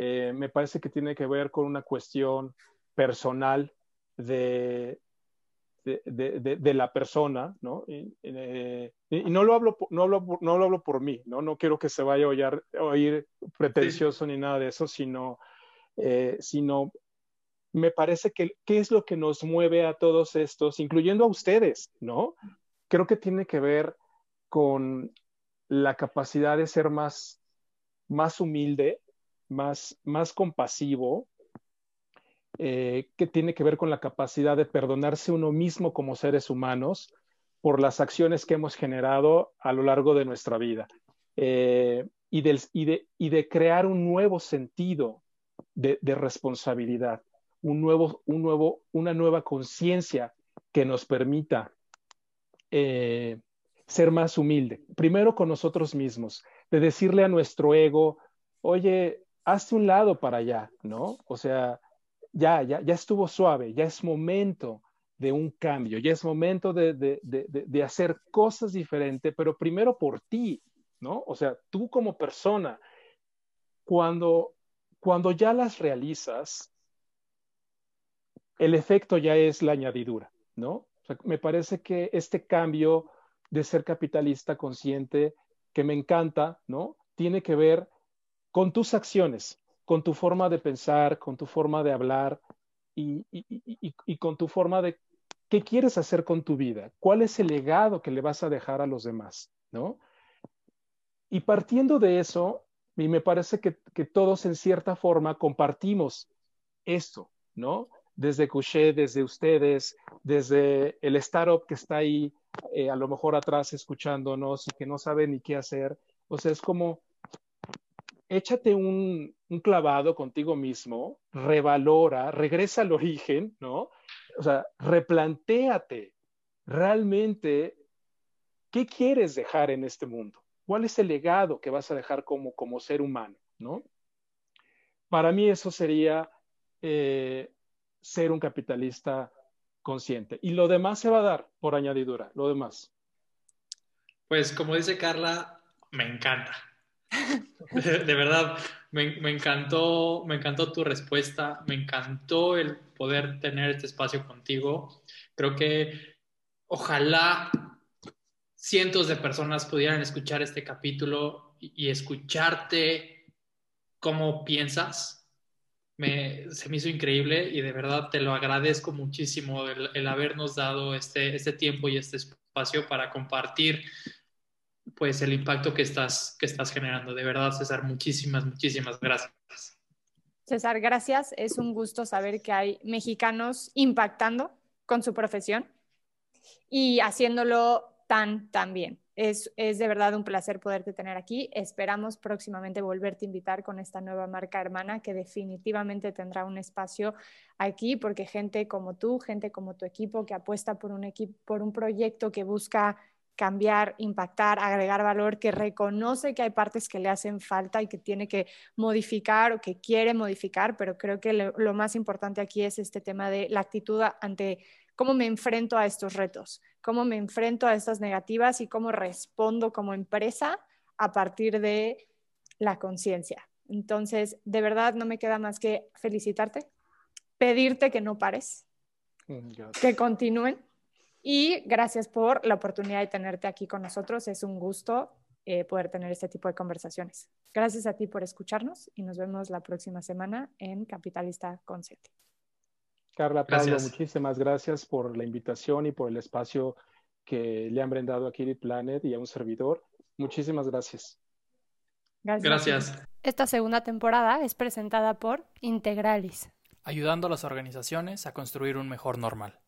eh, me parece que tiene que ver con una cuestión personal de, de, la persona, ¿no? Eh, y, no, lo hablo, no, hablo, no lo hablo por mí, ¿no? No quiero que se vaya a oír, pretencioso ni nada de eso, sino, eh, sino me parece que qué es lo que nos mueve a todos estos, incluyendo a ustedes, ¿no? Creo que tiene que ver con la capacidad de ser más, más humilde, más, más compasivo, eh, que tiene que ver con la capacidad de perdonarse uno mismo como seres humanos por las acciones que hemos generado a lo largo de nuestra vida eh, y, del, y, de, y, de, crear un nuevo sentido de, responsabilidad, un nuevo, un nuevo, una nueva conciencia que nos permita eh, ser más humilde, primero con nosotros mismos, de decirle a nuestro ego, oye, hazte un lado para allá, ¿no? O sea, ya, ya, ya estuvo suave, ya es momento de un cambio, ya es momento de, de, de, hacer cosas diferentes, pero primero por ti, ¿no? O sea, tú como persona, cuando, cuando ya las realizas, el efecto ya es la añadidura, ¿no? O sea, me parece que este cambio de ser capitalista consciente, que me encanta, ¿no? Tiene que ver con tus acciones, con tu forma de pensar, con tu forma de hablar y, con tu forma de qué quieres hacer con tu vida, cuál es el legado que le vas a dejar a los demás, ¿no? Y partiendo de eso, y me parece que, que todos en cierta forma compartimos esto, ¿no? Desde Couché, desde ustedes, desde el startup que está ahí, eh, a lo mejor atrás escuchándonos y que no sabe ni qué hacer. O sea, es como, échate un, un clavado contigo mismo, revalora, regresa al origen, ¿no? O sea, replantéate realmente qué quieres dejar en este mundo. ¿Cuál es el legado que vas a dejar como, como ser humano? ¿no? Para mí eso sería eh, ser un capitalista consciente. Y lo demás se va a dar por añadidura, lo demás. Pues como dice Carla, me encanta. De, verdad, me, me, encantó, me encantó tu respuesta, me encantó el poder tener este espacio contigo. Creo que ojalá cientos de personas pudieran escuchar este capítulo y, escucharte cómo piensas. Me, se me hizo increíble y de verdad te lo agradezco muchísimo el, habernos dado este, este tiempo y este espacio para compartir pues el impacto que estás, que estás generando. De verdad, César, muchísimas, muchísimas gracias. César, gracias. Es un gusto saber que hay mexicanos impactando con su profesión y haciéndolo tan, tan bien. Es, es, de verdad un placer poderte tener aquí. Esperamos próximamente volverte a invitar con esta nueva marca hermana que definitivamente tendrá un espacio aquí porque gente como tú, gente como tu equipo que apuesta por un, equipo, por un proyecto que busca cambiar, impactar, agregar valor, que reconoce que hay partes que le hacen falta y que tiene que modificar o que quiere modificar, pero creo que lo, lo más importante aquí es este tema de la actitud ante cómo me enfrento a estos retos, cómo me enfrento a estas negativas y cómo respondo como empresa a partir de la conciencia. Entonces, de verdad no me queda más que felicitarte, pedirte que no pares, mm, que continúen y gracias por la oportunidad de tenerte aquí con nosotros. Es un gusto eh, poder tener este tipo de conversaciones. Gracias a ti por escucharnos y nos vemos la próxima semana en Capitalista Consciente. Carla, Pablo, muchísimas gracias por la invitación y por el espacio que le han brindado a Kitty Planet y a un servidor. Muchísimas gracias. Gracias. Esta segunda temporada es presentada por Integralis, ayudando a las organizaciones a construir un mejor normal.